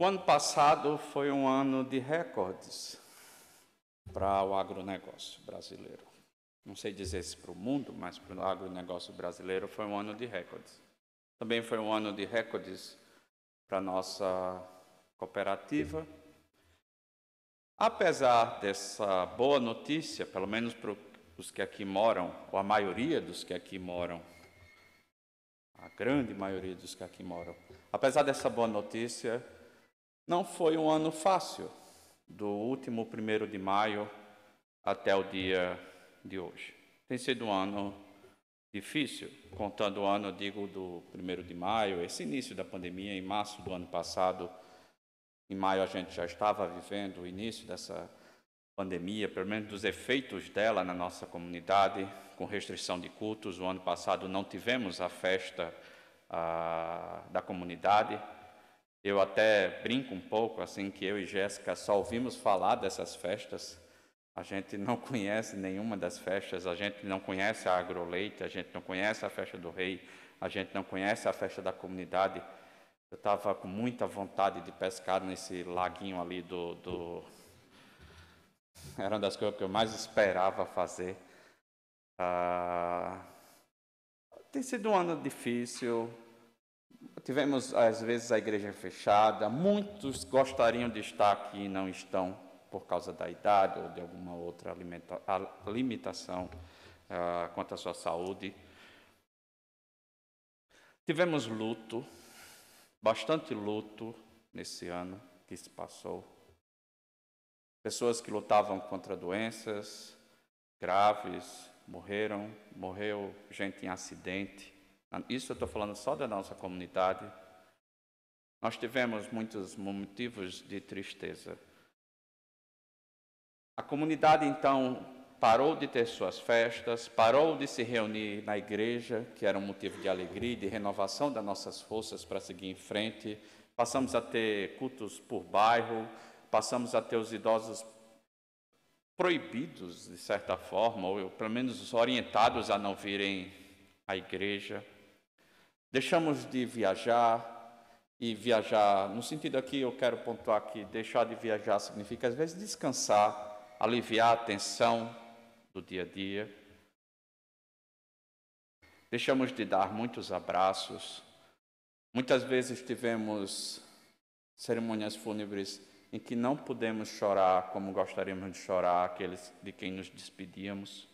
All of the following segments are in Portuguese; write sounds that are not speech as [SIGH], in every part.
O ano passado foi um ano de recordes para o agronegócio brasileiro. Não sei dizer se para o mundo, mas para o agronegócio brasileiro foi um ano de recordes. Também foi um ano de recordes para a nossa cooperativa. Apesar dessa boa notícia, pelo menos para os que aqui moram, ou a maioria dos que aqui moram, a grande maioria dos que aqui moram, apesar dessa boa notícia, não foi um ano fácil, do último primeiro de maio até o dia de hoje. Tem sido um ano difícil, contando o ano, digo, do primeiro de maio, esse início da pandemia, em março do ano passado. Em maio a gente já estava vivendo o início dessa pandemia, pelo menos dos efeitos dela na nossa comunidade, com restrição de cultos. O ano passado não tivemos a festa ah, da comunidade, eu até brinco um pouco, assim, que eu e Jéssica só ouvimos falar dessas festas. A gente não [LAUGHS] conhece nenhuma das festas, a gente não conhece a agroleite, a gente não conhece a festa do rei, a gente não conhece a festa da comunidade. Eu estava com muita vontade de pescar nesse laguinho ali do, do... Era uma das coisas que eu mais esperava fazer. Ah... Tem sido um ano difícil, Tivemos, às vezes, a igreja fechada. Muitos gostariam de estar aqui e não estão por causa da idade ou de alguma outra limitação uh, quanto à sua saúde. Tivemos luto, bastante luto nesse ano que se passou. Pessoas que lutavam contra doenças graves morreram, morreu gente em acidente. Isso eu estou falando só da nossa comunidade. Nós tivemos muitos motivos de tristeza. A comunidade, então, parou de ter suas festas, parou de se reunir na igreja, que era um motivo de alegria de renovação das nossas forças para seguir em frente. Passamos a ter cultos por bairro, passamos a ter os idosos proibidos, de certa forma, ou pelo menos orientados a não virem à igreja. Deixamos de viajar, e viajar, no sentido aqui, eu quero pontuar que deixar de viajar significa, às vezes, descansar, aliviar a tensão do dia a dia. Deixamos de dar muitos abraços. Muitas vezes tivemos cerimônias fúnebres em que não pudemos chorar como gostaríamos de chorar aqueles de quem nos despedíamos.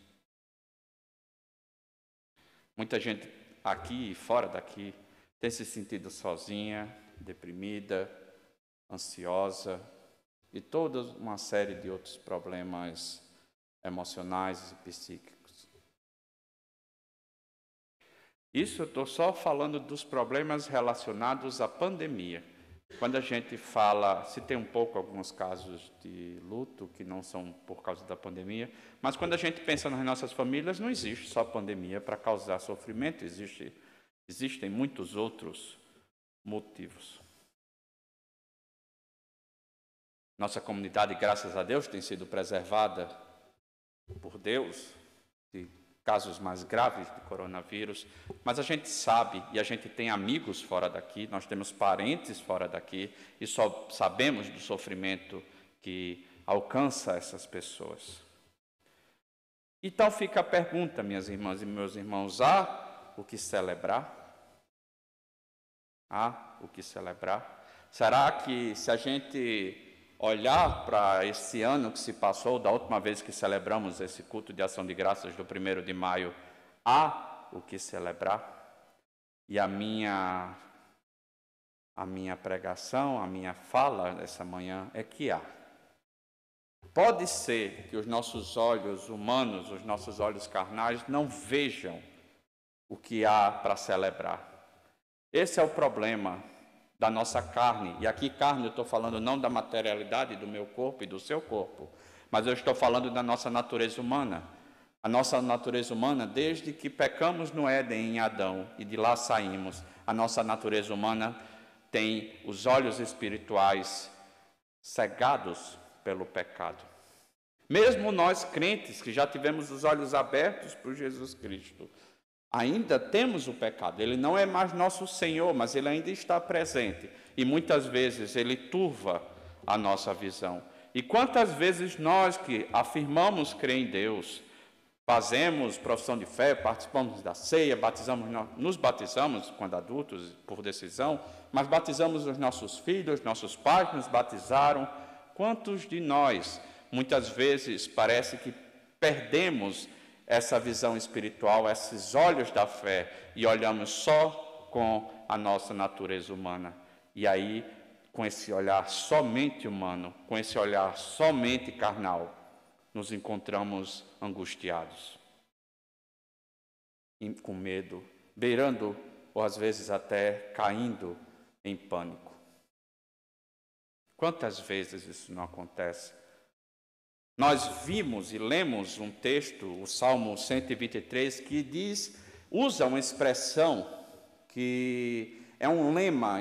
Muita gente aqui e fora daqui, tem se sentido sozinha, deprimida, ansiosa e toda uma série de outros problemas emocionais e psíquicos. Isso eu estou só falando dos problemas relacionados à pandemia. Quando a gente fala, se tem um pouco alguns casos de luto que não são por causa da pandemia, mas quando a gente pensa nas nossas famílias, não existe só pandemia para causar sofrimento, existe, existem muitos outros motivos. Nossa comunidade, graças a Deus, tem sido preservada por Deus de casos mais graves de coronavírus, mas a gente sabe e a gente tem amigos fora daqui, nós temos parentes fora daqui e só sabemos do sofrimento que alcança essas pessoas. Então fica a pergunta, minhas irmãs e meus irmãos: há o que celebrar? Há o que celebrar? Será que se a gente olhar para esse ano que se passou, da última vez que celebramos esse culto de ação de graças do primeiro de maio, há o que celebrar. E a minha a minha pregação, a minha fala essa manhã é que há. Pode ser que os nossos olhos humanos, os nossos olhos carnais não vejam o que há para celebrar. Esse é o problema da nossa carne. E aqui, carne, eu estou falando não da materialidade do meu corpo e do seu corpo, mas eu estou falando da nossa natureza humana. A nossa natureza humana, desde que pecamos no Éden em Adão e de lá saímos, a nossa natureza humana tem os olhos espirituais cegados pelo pecado. Mesmo nós crentes que já tivemos os olhos abertos por Jesus Cristo, Ainda temos o pecado, ele não é mais nosso Senhor, mas ele ainda está presente. e muitas vezes ele turva a nossa visão. E quantas vezes nós que afirmamos crer em Deus, fazemos profissão de fé, participamos da ceia, batizamos, nos batizamos quando adultos por decisão, mas batizamos os nossos filhos, nossos pais nos batizaram. Quantos de nós muitas vezes parece que perdemos essa visão espiritual, esses olhos da fé e olhamos só com a nossa natureza humana. E aí, com esse olhar somente humano, com esse olhar somente carnal, nos encontramos angustiados, com medo, beirando ou às vezes até caindo em pânico. Quantas vezes isso não acontece? Nós vimos e lemos um texto, o Salmo 123, que diz, usa uma expressão que é um lema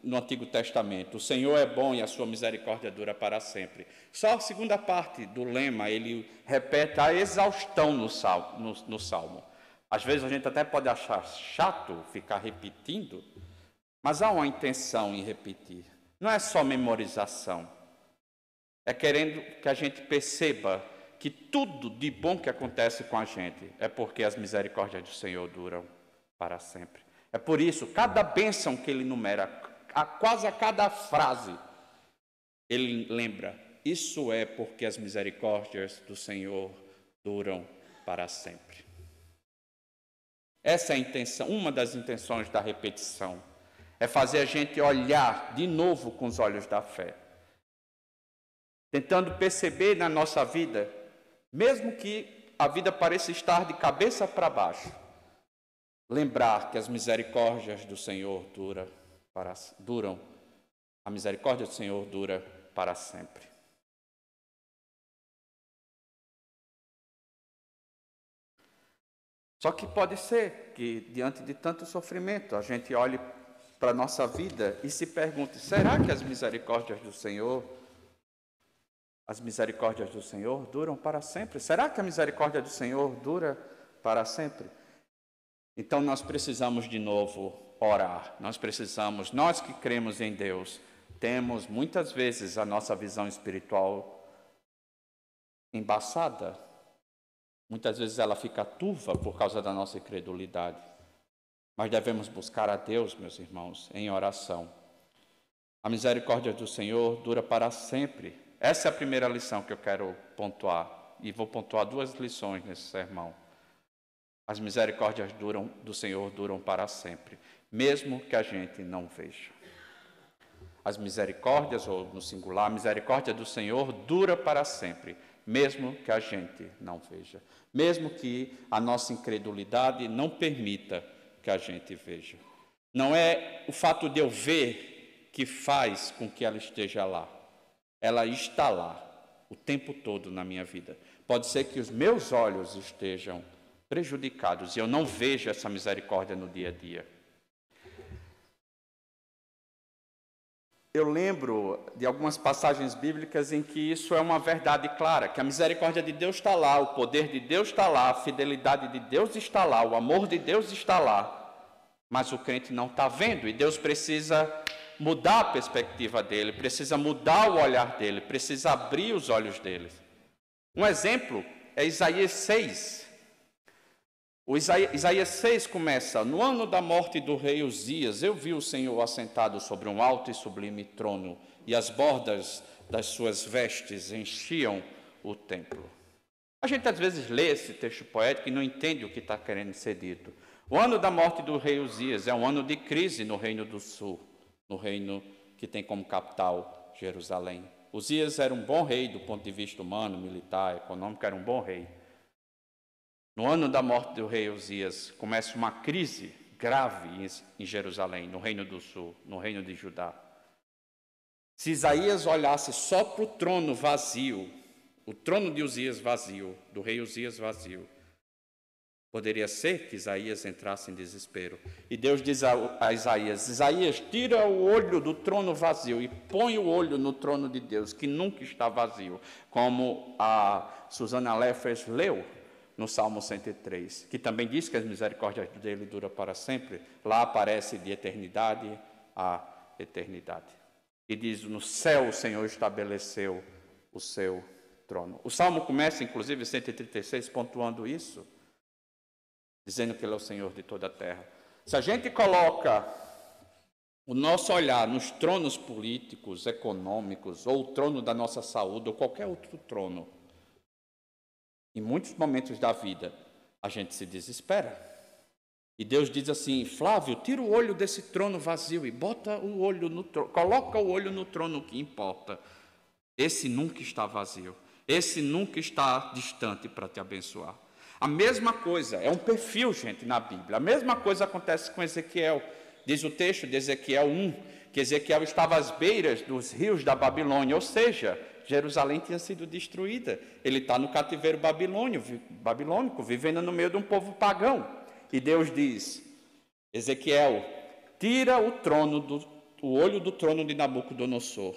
no Antigo Testamento: O Senhor é bom e a sua misericórdia dura para sempre. Só a segunda parte do lema ele repete a exaustão no salmo, no, no salmo. Às vezes a gente até pode achar chato ficar repetindo, mas há uma intenção em repetir. Não é só memorização. É querendo que a gente perceba que tudo de bom que acontece com a gente é porque as misericórdias do Senhor duram para sempre. É por isso, cada bênção que ele numera, a, quase a cada frase, ele lembra: isso é porque as misericórdias do Senhor duram para sempre. Essa é a intenção, uma das intenções da repetição, é fazer a gente olhar de novo com os olhos da fé tentando perceber na nossa vida, mesmo que a vida pareça estar de cabeça para baixo, lembrar que as misericórdias do Senhor dura para, duram, a misericórdia do Senhor dura para sempre. Só que pode ser que, diante de tanto sofrimento, a gente olhe para a nossa vida e se pergunte: será que as misericórdias do Senhor as misericórdias do Senhor duram para sempre. Será que a misericórdia do Senhor dura para sempre? Então nós precisamos de novo orar. Nós precisamos, nós que cremos em Deus, temos muitas vezes a nossa visão espiritual embaçada. Muitas vezes ela fica turva por causa da nossa incredulidade. Mas devemos buscar a Deus, meus irmãos, em oração. A misericórdia do Senhor dura para sempre. Essa é a primeira lição que eu quero pontuar. E vou pontuar duas lições nesse sermão. As misericórdias duram, do Senhor duram para sempre, mesmo que a gente não veja. As misericórdias, ou no singular, a misericórdia do Senhor dura para sempre, mesmo que a gente não veja. Mesmo que a nossa incredulidade não permita que a gente veja. Não é o fato de eu ver que faz com que ela esteja lá ela está lá o tempo todo na minha vida. Pode ser que os meus olhos estejam prejudicados e eu não vejo essa misericórdia no dia a dia. Eu lembro de algumas passagens bíblicas em que isso é uma verdade clara, que a misericórdia de Deus está lá, o poder de Deus está lá, a fidelidade de Deus está lá, o amor de Deus está lá, mas o crente não está vendo e Deus precisa mudar a perspectiva dele, precisa mudar o olhar dele, precisa abrir os olhos dele. Um exemplo é Isaías 6. O Isaías, Isaías 6 começa: No ano da morte do rei Uzias, eu vi o Senhor assentado sobre um alto e sublime trono, e as bordas das suas vestes enchiam o templo. A gente às vezes lê esse texto poético e não entende o que está querendo ser dito. O ano da morte do rei Uzias é um ano de crise no Reino do Sul no reino que tem como capital Jerusalém. Uzias era um bom rei do ponto de vista humano, militar, econômico, era um bom rei. No ano da morte do rei Uzias, começa uma crise grave em Jerusalém, no reino do sul, no reino de Judá. Se Isaías olhasse só para o trono vazio, o trono de Uzias vazio, do rei Uzias vazio, Poderia ser que Isaías entrasse em desespero. E Deus diz a, Isaías: Isaías, tira o olho do trono vazio e põe o olho no trono de Deus, que nunca está vazio. Como a Susana Leffers leu no Salmo 103, que também diz que as misericórdias dele duram para sempre. Lá aparece de eternidade a eternidade. E diz: No céu o Senhor estabeleceu o seu trono. O salmo começa, inclusive, 136, pontuando isso, dizendo que Ele é o Senhor de toda a terra. Se a gente coloca o nosso olhar nos tronos políticos, econômicos, ou o trono da nossa saúde, ou qualquer outro trono, em muitos momentos da vida, a gente se desespera. E Deus diz assim: Flávio, tira o olho desse trono vazio e bota o olho no trono, coloca o olho no trono que importa. Esse nunca está vazio. Esse nunca está distante para te abençoar. A mesma coisa, é um perfil, gente, na Bíblia. A mesma coisa acontece com Ezequiel. Diz o texto de Ezequiel 1 que Ezequiel estava às beiras dos rios da Babilônia, ou seja, Jerusalém tinha sido destruída. Ele está no cativeiro babilônico, vivendo no meio de um povo pagão. E Deus diz: Ezequiel, tira o trono do, o olho do trono de Nabucodonosor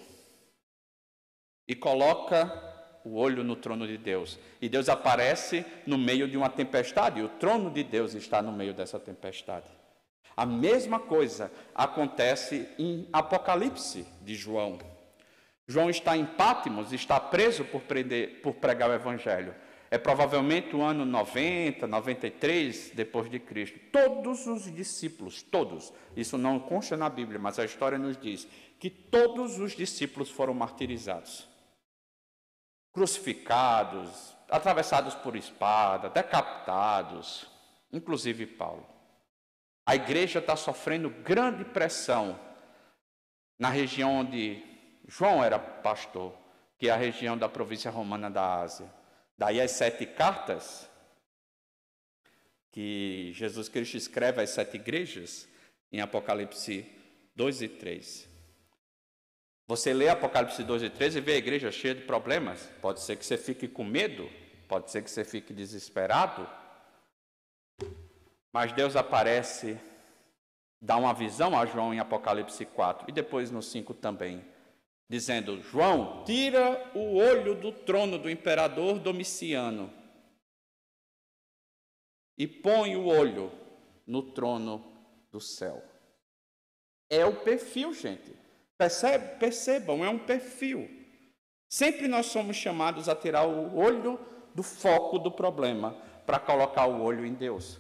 e coloca o olho no trono de Deus. E Deus aparece no meio de uma tempestade, e o trono de Deus está no meio dessa tempestade. A mesma coisa acontece em Apocalipse de João. João está em Pátimos, está preso por, prender, por pregar o Evangelho. É provavelmente o ano 90, 93 depois de Cristo. Todos os discípulos, todos, isso não consta na Bíblia, mas a história nos diz que todos os discípulos foram martirizados crucificados, atravessados por espada, decapitados, inclusive Paulo. A igreja está sofrendo grande pressão na região onde João era pastor, que é a região da província romana da Ásia. Daí as sete cartas que Jesus Cristo escreve às sete igrejas, em Apocalipse 2 e 3. Você lê Apocalipse 2 e 13 e vê a igreja cheia de problemas. Pode ser que você fique com medo, pode ser que você fique desesperado. Mas Deus aparece, dá uma visão a João em Apocalipse 4 e depois no 5 também, dizendo: João, tira o olho do trono do imperador Domiciano e põe o olho no trono do céu. É o perfil, gente. Percebe? Percebam, é um perfil. Sempre nós somos chamados a tirar o olho do foco do problema para colocar o olho em Deus.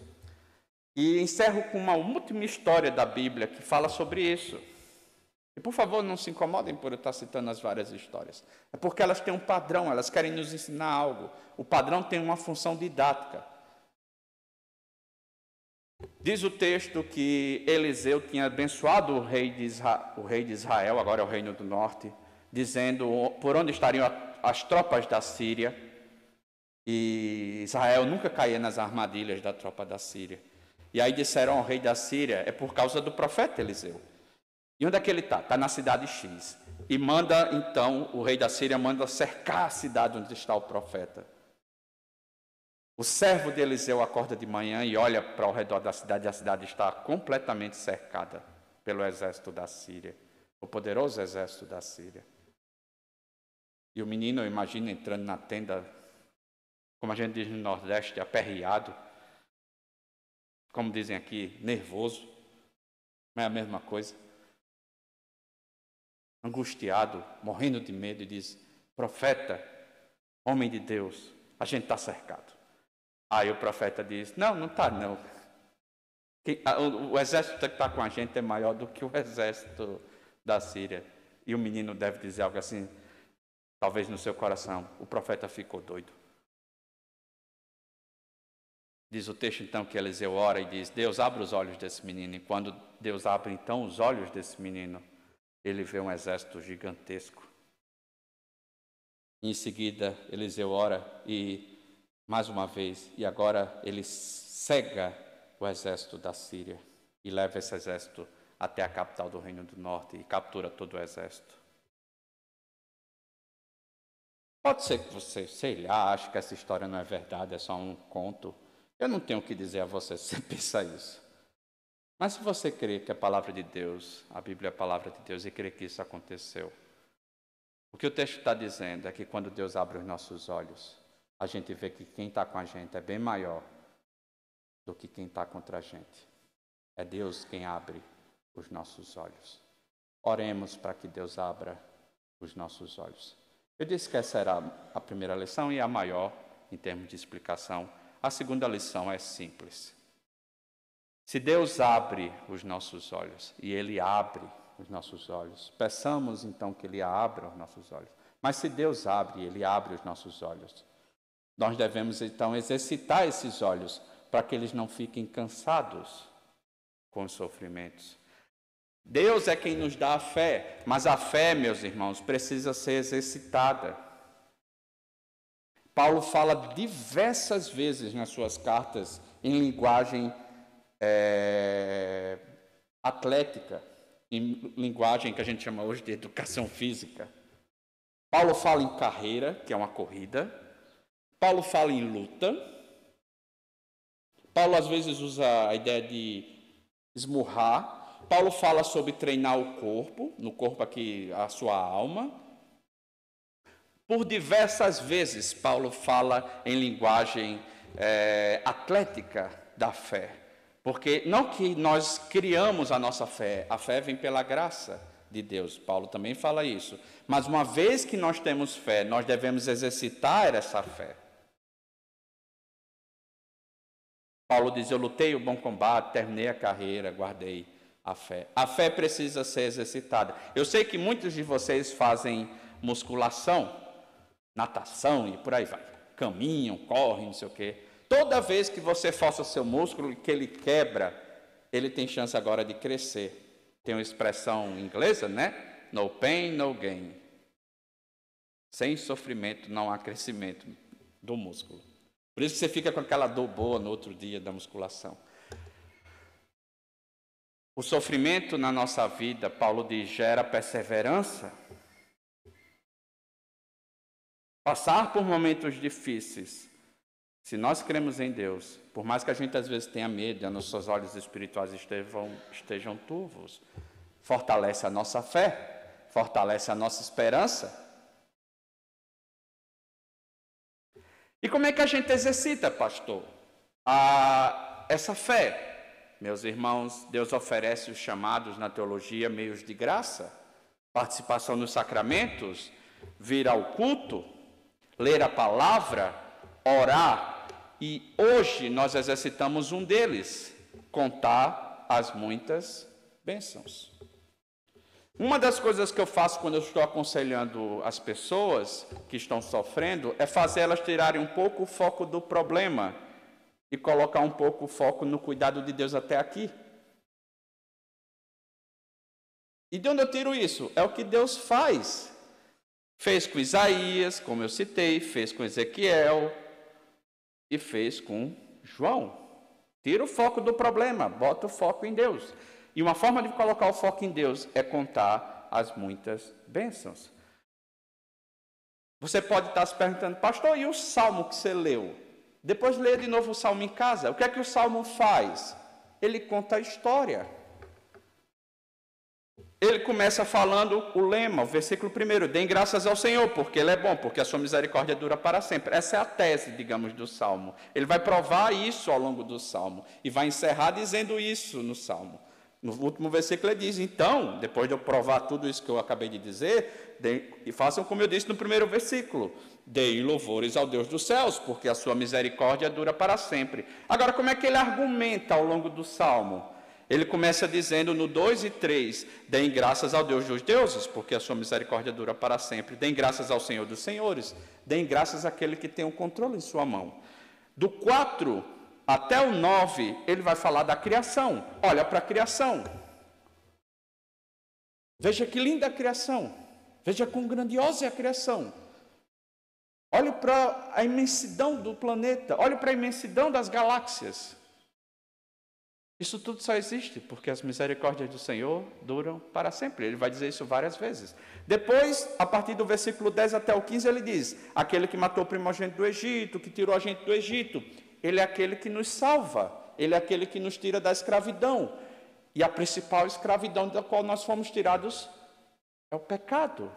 E encerro com uma última história da Bíblia que fala sobre isso. E por favor, não se incomodem por eu estar citando as várias histórias. É porque elas têm um padrão, elas querem nos ensinar algo. O padrão tem uma função didática. Diz o texto que Eliseu tinha abençoado o rei de Israel, o rei de Israel agora é o reino do norte, dizendo por onde estariam as tropas da Síria. E Israel nunca caía nas armadilhas da tropa da Síria. E aí disseram ao rei da Síria, é por causa do profeta Eliseu. E onde é que ele está? Está na cidade X. E manda, então, o rei da Síria manda cercar a cidade onde está o profeta. O servo de Eliseu acorda de manhã e olha para o redor da cidade, e a cidade está completamente cercada pelo exército da Síria, o poderoso exército da Síria. E o menino, eu imagino, entrando na tenda, como a gente diz no Nordeste, aperreado, como dizem aqui, nervoso, não é a mesma coisa. Angustiado, morrendo de medo, e diz: Profeta, homem de Deus, a gente está cercado. Aí o profeta diz: Não, não está não. O, exército que está com a gente é maior do que o exército da Síria. E o menino deve dizer algo assim, talvez no seu coração: O profeta ficou doido. Diz o texto então que Eliseu ora e diz: Deus abre os olhos desse menino. E quando Deus abre então os olhos desse menino, ele vê um exército gigantesco. Em seguida, Eliseu ora e mais uma vez, e agora ele cega o exército da Síria e leva esse exército até a capital do Reino do Norte e captura todo o exército. Pode ser que você, sei lá, ache que essa história não é verdade, é só um conto. Eu não tenho o que dizer a você se você [LAUGHS] pensa isso. Mas se você crê que a palavra de Deus, a Bíblia é a palavra de Deus, e crê que isso aconteceu, o que o texto está dizendo é que quando Deus abre os nossos olhos, a gente vê que quem está com a gente é bem maior do que quem está contra a gente. É Deus quem abre os nossos olhos. Oremos para que Deus abra os nossos olhos. Eu disse que essa era a primeira lição e a maior em termos de explicação. A segunda lição é simples. Se Deus abre os nossos olhos, e Ele abre os nossos olhos, peçamos então que Ele abra os nossos olhos. Mas se Deus abre, Ele abre os nossos olhos. Nós devemos então exercitar esses olhos para que eles não fiquem cansados com os sofrimentos. Deus é quem nos dá a fé, mas a fé, meus irmãos, precisa ser exercitada. Paulo fala diversas vezes nas suas cartas em linguagem é, atlética, em linguagem que a gente chama hoje de educação física. Paulo fala em carreira, que é uma corrida. Paulo fala em luta. Paulo às vezes usa a ideia de esmurrar. Paulo fala sobre treinar o corpo, no corpo aqui a sua alma. Por diversas vezes, Paulo fala em linguagem é, atlética da fé. Porque não que nós criamos a nossa fé, a fé vem pela graça de Deus. Paulo também fala isso. Mas uma vez que nós temos fé, nós devemos exercitar essa fé. Paulo diz: Eu lutei o bom combate, terminei a carreira, guardei a fé. A fé precisa ser exercitada. Eu sei que muitos de vocês fazem musculação, natação e por aí vai. Caminham, correm, não sei o quê. Toda vez que você força seu músculo, que ele quebra, ele tem chance agora de crescer. Tem uma expressão inglesa, né? No pain, no gain. Sem sofrimento não há crescimento do músculo. Por isso que você fica com aquela dor boa no outro dia da musculação. O sofrimento na nossa vida, Paulo diz, gera perseverança. Passar por momentos difíceis, se nós cremos em Deus, por mais que a gente às vezes tenha medo nossos olhos espirituais estejam, estejam turvos, fortalece a nossa fé, fortalece a nossa esperança. E como é que a gente exercita, pastor, a, essa fé? Meus irmãos, Deus oferece os chamados na teologia meios de graça, participação nos sacramentos, vir ao culto, ler a palavra, orar, e hoje nós exercitamos um deles, contar as muitas bênçãos. Uma das coisas que eu faço quando eu estou aconselhando as pessoas que estão sofrendo é fazer elas tirarem um pouco o foco do problema e colocar um pouco o foco no cuidado de Deus até aqui. E de onde eu tiro isso? É o que Deus faz. Fez com Isaías, como eu citei, fez com Ezequiel, e fez com João. Tira o foco do problema, bota o foco em Deus. E uma forma de colocar o foco em Deus é contar as muitas bênçãos. Você pode estar se perguntando, pastor, e o salmo que você leu? Depois lê de novo o salmo em casa. O que é que o salmo faz? Ele conta a história. Ele começa falando o lema, o versículo primeiro: Deem graças ao Senhor, porque Ele é bom, porque a sua misericórdia dura para sempre. Essa é a tese, digamos, do salmo. Ele vai provar isso ao longo do salmo e vai encerrar dizendo isso no salmo. No último versículo ele diz: Então, depois de eu provar tudo isso que eu acabei de dizer, e façam como eu disse no primeiro versículo: Deem louvores ao Deus dos céus, porque a sua misericórdia dura para sempre. Agora, como é que ele argumenta ao longo do salmo? Ele começa dizendo no 2 e 3: Deem graças ao Deus dos deuses, porque a sua misericórdia dura para sempre. Deem graças ao Senhor dos senhores. Deem graças àquele que tem o controle em sua mão. Do 4 até o 9, ele vai falar da criação. Olha para a criação. Veja que linda a criação. Veja quão grandiosa é a criação. Olhe para a imensidão do planeta. Olhe para a imensidão das galáxias. Isso tudo só existe porque as misericórdias do Senhor duram para sempre. Ele vai dizer isso várias vezes. Depois, a partir do versículo 10 até o 15, ele diz: Aquele que matou o primogênito do Egito, que tirou a gente do Egito, ele é aquele que nos salva, ele é aquele que nos tira da escravidão. E a principal escravidão da qual nós fomos tirados é o pecado.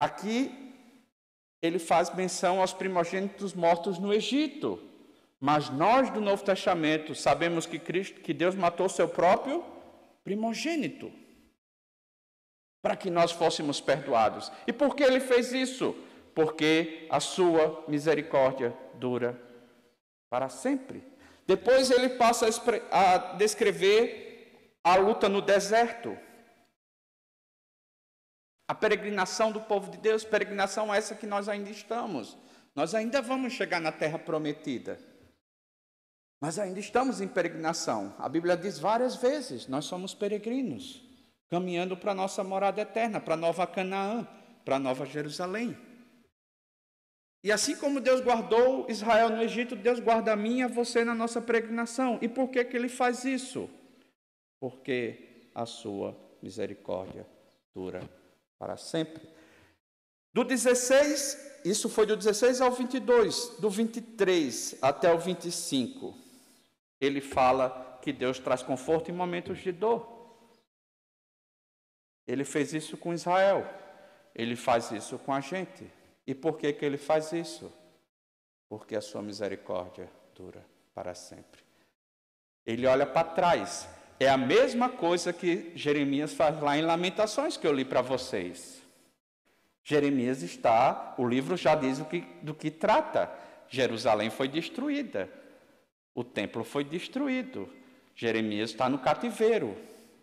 Aqui, ele faz menção aos primogênitos mortos no Egito. Mas nós do Novo Testamento sabemos que Cristo, que Deus matou seu próprio primogênito. para que nós fôssemos perdoados. E por que ele fez isso? Porque a sua misericórdia dura para sempre. Depois ele passa a, descrever a luta no deserto. A peregrinação do povo de Deus, peregrinação essa que nós ainda estamos. Nós ainda vamos chegar na terra prometida. Mas ainda estamos em peregrinação. A Bíblia diz várias vezes: nós somos peregrinos, caminhando para a nossa morada eterna, para a nova Canaã, para a nova Jerusalém. E assim como Deus guardou Israel no Egito, Deus guarda a mim e a você na nossa peregrinação. E por que, que ele faz isso? Porque a sua misericórdia dura para sempre. Do 16, isso foi do 16 ao 22, do 23 até o 25, ele fala que Deus traz conforto em momentos de dor. Ele fez isso com Israel, ele faz isso com a gente. E por que, que ele faz isso? Porque a sua misericórdia dura para sempre. Ele olha para trás. É a mesma coisa que Jeremias faz lá em Lamentações, que eu li para vocês. Jeremias está, o livro já diz o que, do que trata. Jerusalém foi destruída, o templo foi destruído, Jeremias está no cativeiro,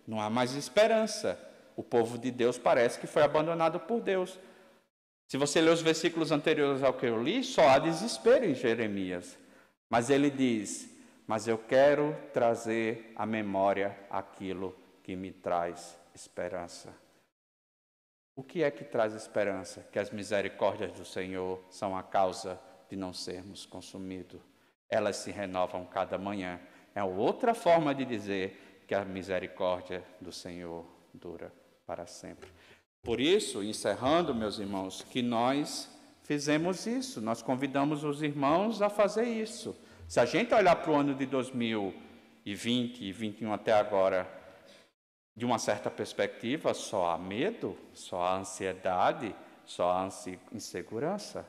não há mais esperança. O povo de Deus parece que foi abandonado por Deus. Se você ler os versículos anteriores ao que eu li, só há desespero em Jeremias. Mas ele diz: Mas eu quero trazer à memória aquilo que me traz esperança. O que é que traz esperança? Que as misericórdias do Senhor são a causa de não sermos consumidos. Elas se renovam cada manhã. É outra forma de dizer que a misericórdia do Senhor dura para sempre. Por isso, encerrando, meus irmãos, que nós fizemos isso, nós convidamos os irmãos a fazer isso. Se a gente olhar para o ano de 2020 e 2021 até agora, de uma certa perspectiva, só há medo, só há ansiedade, só há insegurança.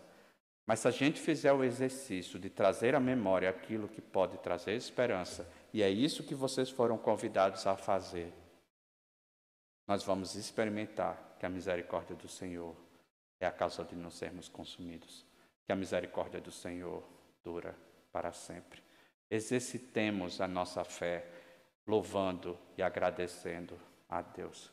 Mas se a gente fizer o exercício de trazer à memória aquilo que pode trazer esperança, e é isso que vocês foram convidados a fazer, nós vamos experimentar que a misericórdia do Senhor é a causa de não sermos consumidos, que a misericórdia do Senhor dura para sempre. Exercitemos a nossa fé, louvando e agradecendo a Deus.